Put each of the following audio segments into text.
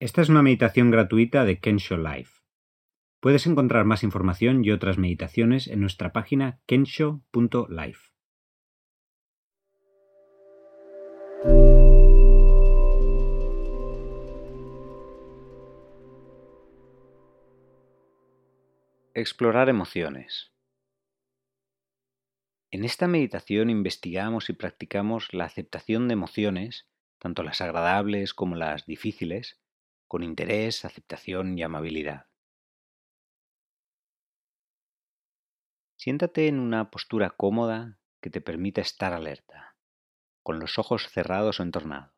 Esta es una meditación gratuita de Kensho Life. Puedes encontrar más información y otras meditaciones en nuestra página kensho.life. Explorar emociones. En esta meditación investigamos y practicamos la aceptación de emociones, tanto las agradables como las difíciles, con interés, aceptación y amabilidad. Siéntate en una postura cómoda que te permita estar alerta, con los ojos cerrados o entornados.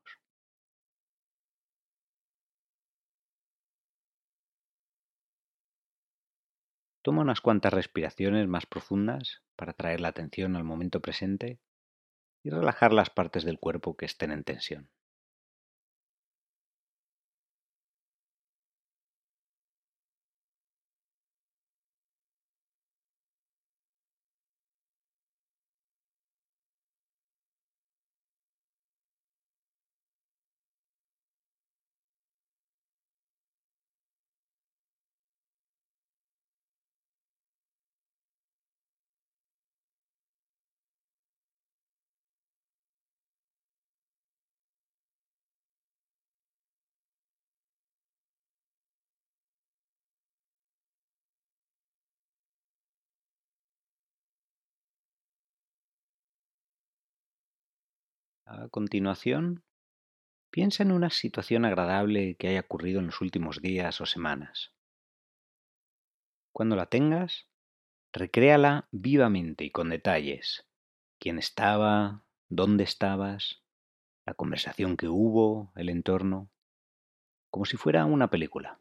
Toma unas cuantas respiraciones más profundas para traer la atención al momento presente y relajar las partes del cuerpo que estén en tensión. A continuación, piensa en una situación agradable que haya ocurrido en los últimos días o semanas. Cuando la tengas, recréala vivamente y con detalles. ¿Quién estaba? ¿Dónde estabas? La conversación que hubo, el entorno, como si fuera una película.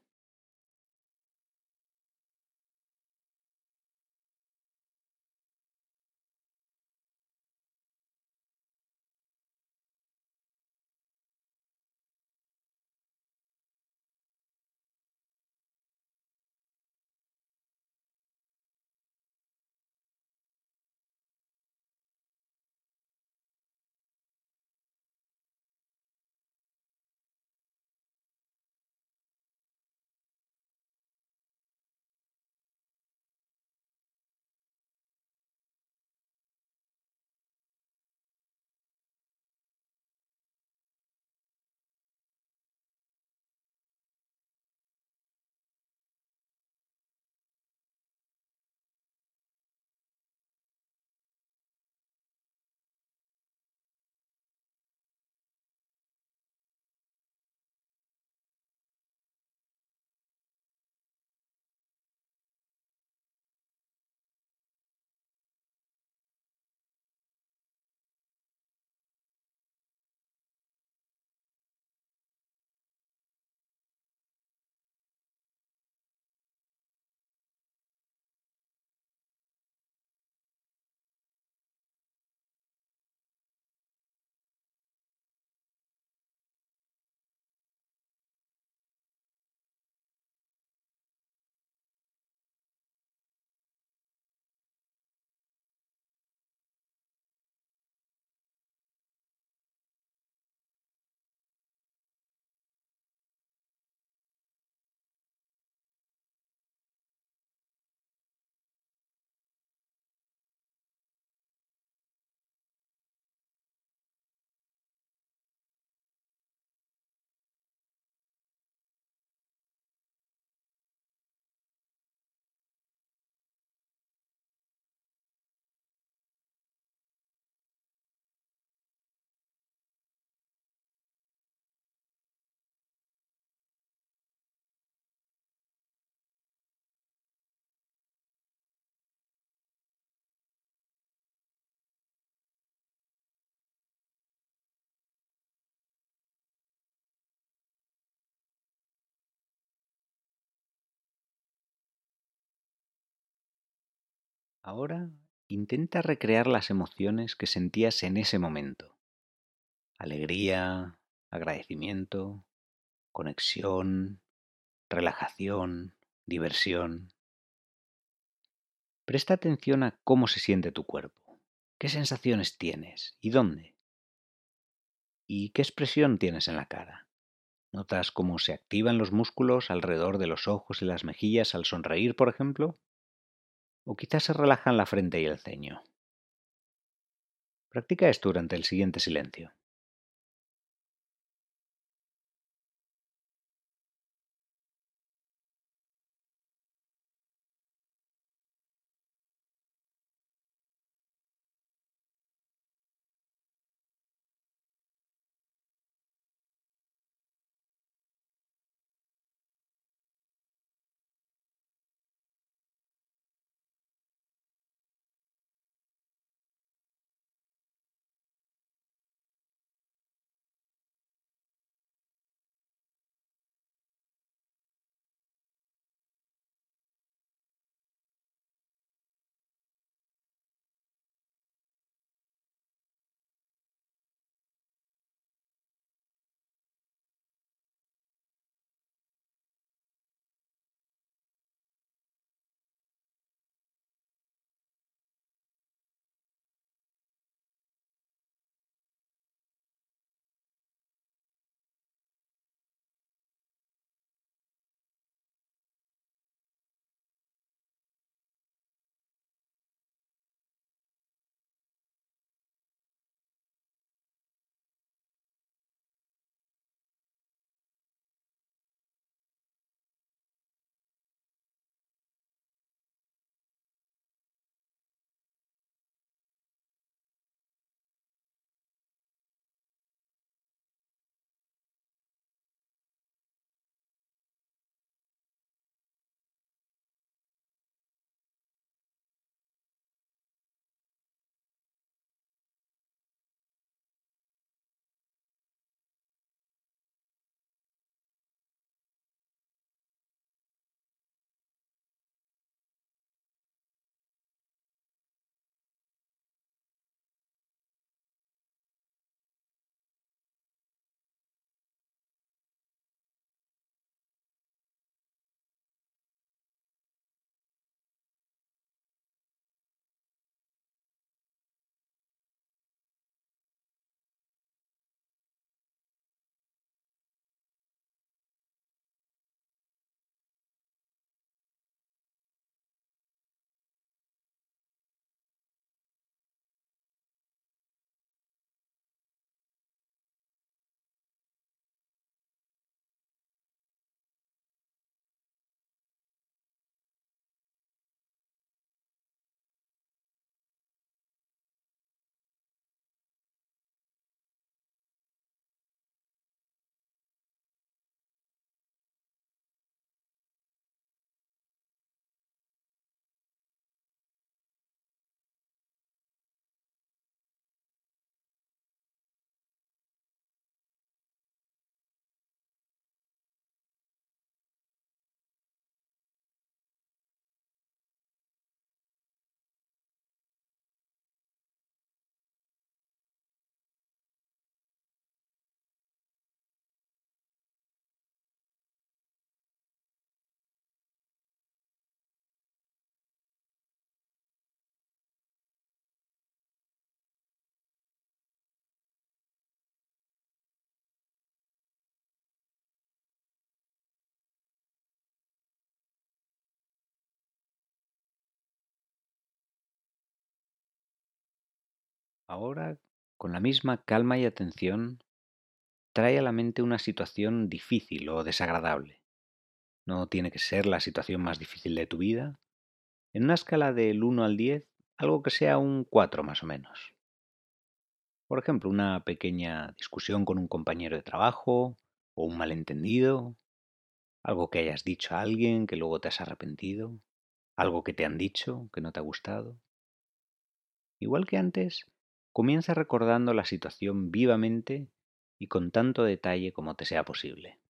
Ahora intenta recrear las emociones que sentías en ese momento. Alegría, agradecimiento, conexión, relajación, diversión. Presta atención a cómo se siente tu cuerpo, qué sensaciones tienes y dónde. ¿Y qué expresión tienes en la cara? ¿Notas cómo se activan los músculos alrededor de los ojos y las mejillas al sonreír, por ejemplo? ¿O quizás se relajan la frente y el ceño? Practica esto durante el siguiente silencio. Ahora, con la misma calma y atención, trae a la mente una situación difícil o desagradable. No tiene que ser la situación más difícil de tu vida. En una escala del 1 al 10, algo que sea un 4 más o menos. Por ejemplo, una pequeña discusión con un compañero de trabajo o un malentendido, algo que hayas dicho a alguien que luego te has arrepentido, algo que te han dicho que no te ha gustado. Igual que antes, Comienza recordando la situación vivamente y con tanto detalle como te sea posible.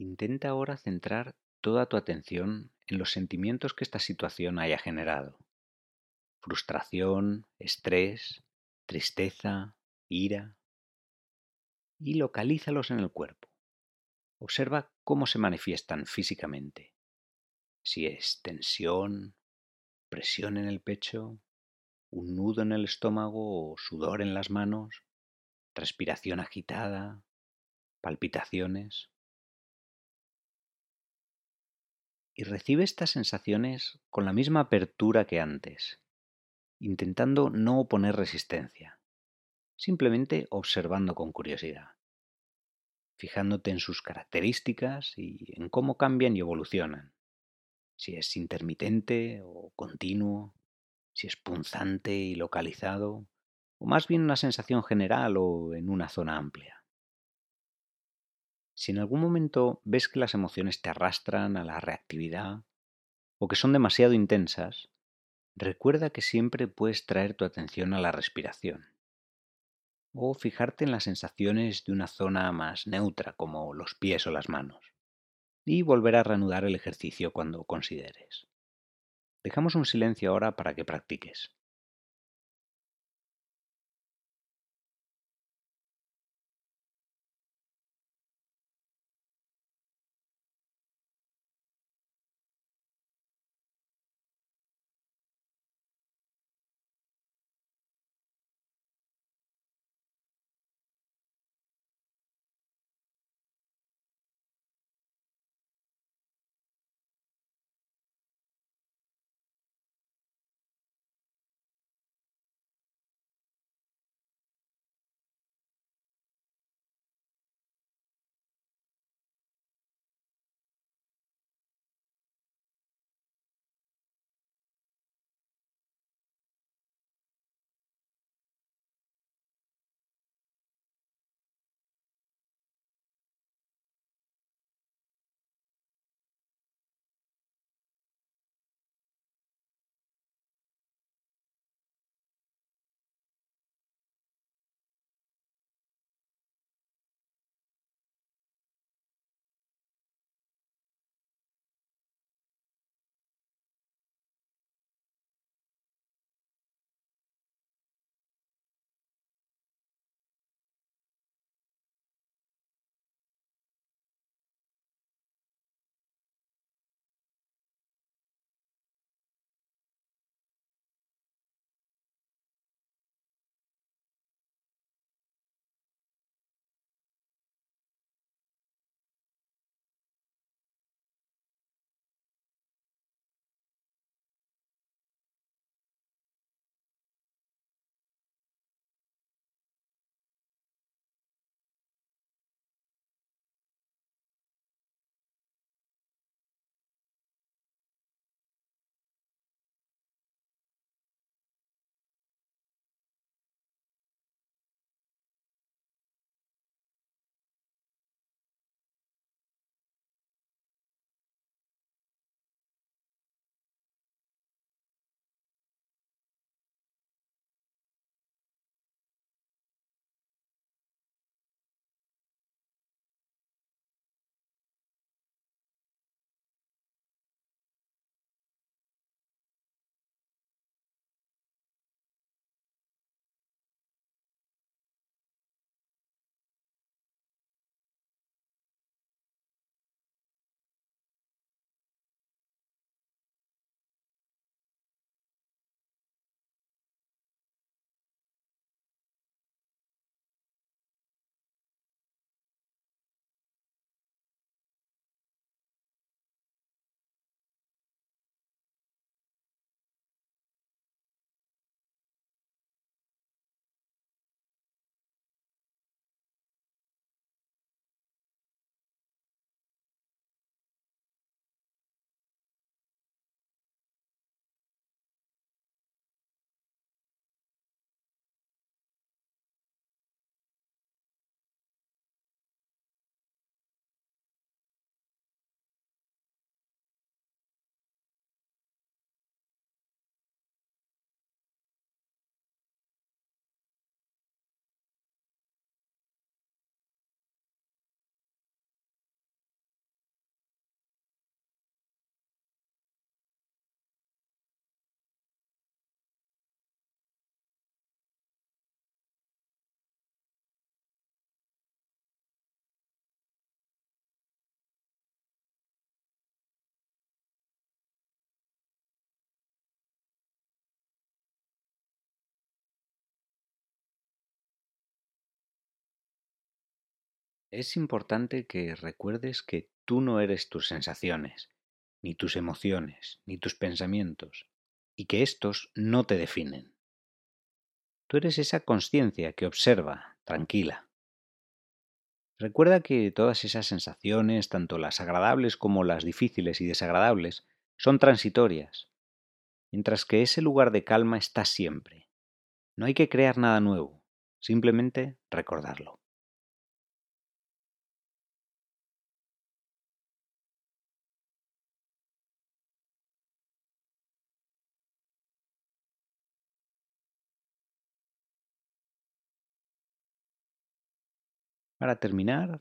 Intenta ahora centrar toda tu atención en los sentimientos que esta situación haya generado. Frustración, estrés, tristeza, ira. Y localízalos en el cuerpo. Observa cómo se manifiestan físicamente. Si es tensión, presión en el pecho, un nudo en el estómago o sudor en las manos, respiración agitada, palpitaciones. Y recibe estas sensaciones con la misma apertura que antes, intentando no oponer resistencia, simplemente observando con curiosidad fijándote en sus características y en cómo cambian y evolucionan. Si es intermitente o continuo, si es punzante y localizado, o más bien una sensación general o en una zona amplia. Si en algún momento ves que las emociones te arrastran a la reactividad o que son demasiado intensas, recuerda que siempre puedes traer tu atención a la respiración o fijarte en las sensaciones de una zona más neutra como los pies o las manos y volver a reanudar el ejercicio cuando consideres. Dejamos un silencio ahora para que practiques. Es importante que recuerdes que tú no eres tus sensaciones, ni tus emociones, ni tus pensamientos, y que estos no te definen. Tú eres esa conciencia que observa, tranquila. Recuerda que todas esas sensaciones, tanto las agradables como las difíciles y desagradables, son transitorias, mientras que ese lugar de calma está siempre. No hay que crear nada nuevo, simplemente recordarlo. Para terminar,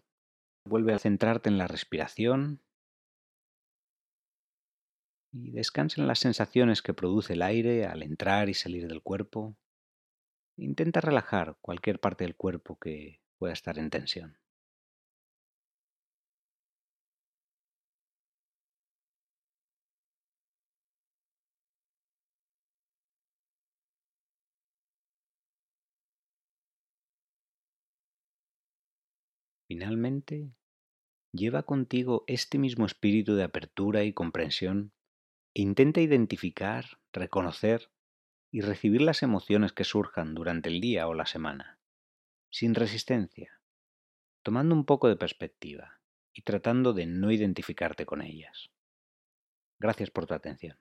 vuelve a centrarte en la respiración y descansa en las sensaciones que produce el aire al entrar y salir del cuerpo. Intenta relajar cualquier parte del cuerpo que pueda estar en tensión. Finalmente, lleva contigo este mismo espíritu de apertura y comprensión intenta identificar, reconocer y recibir las emociones que surjan durante el día o la semana, sin resistencia, tomando un poco de perspectiva y tratando de no identificarte con ellas. Gracias por tu atención.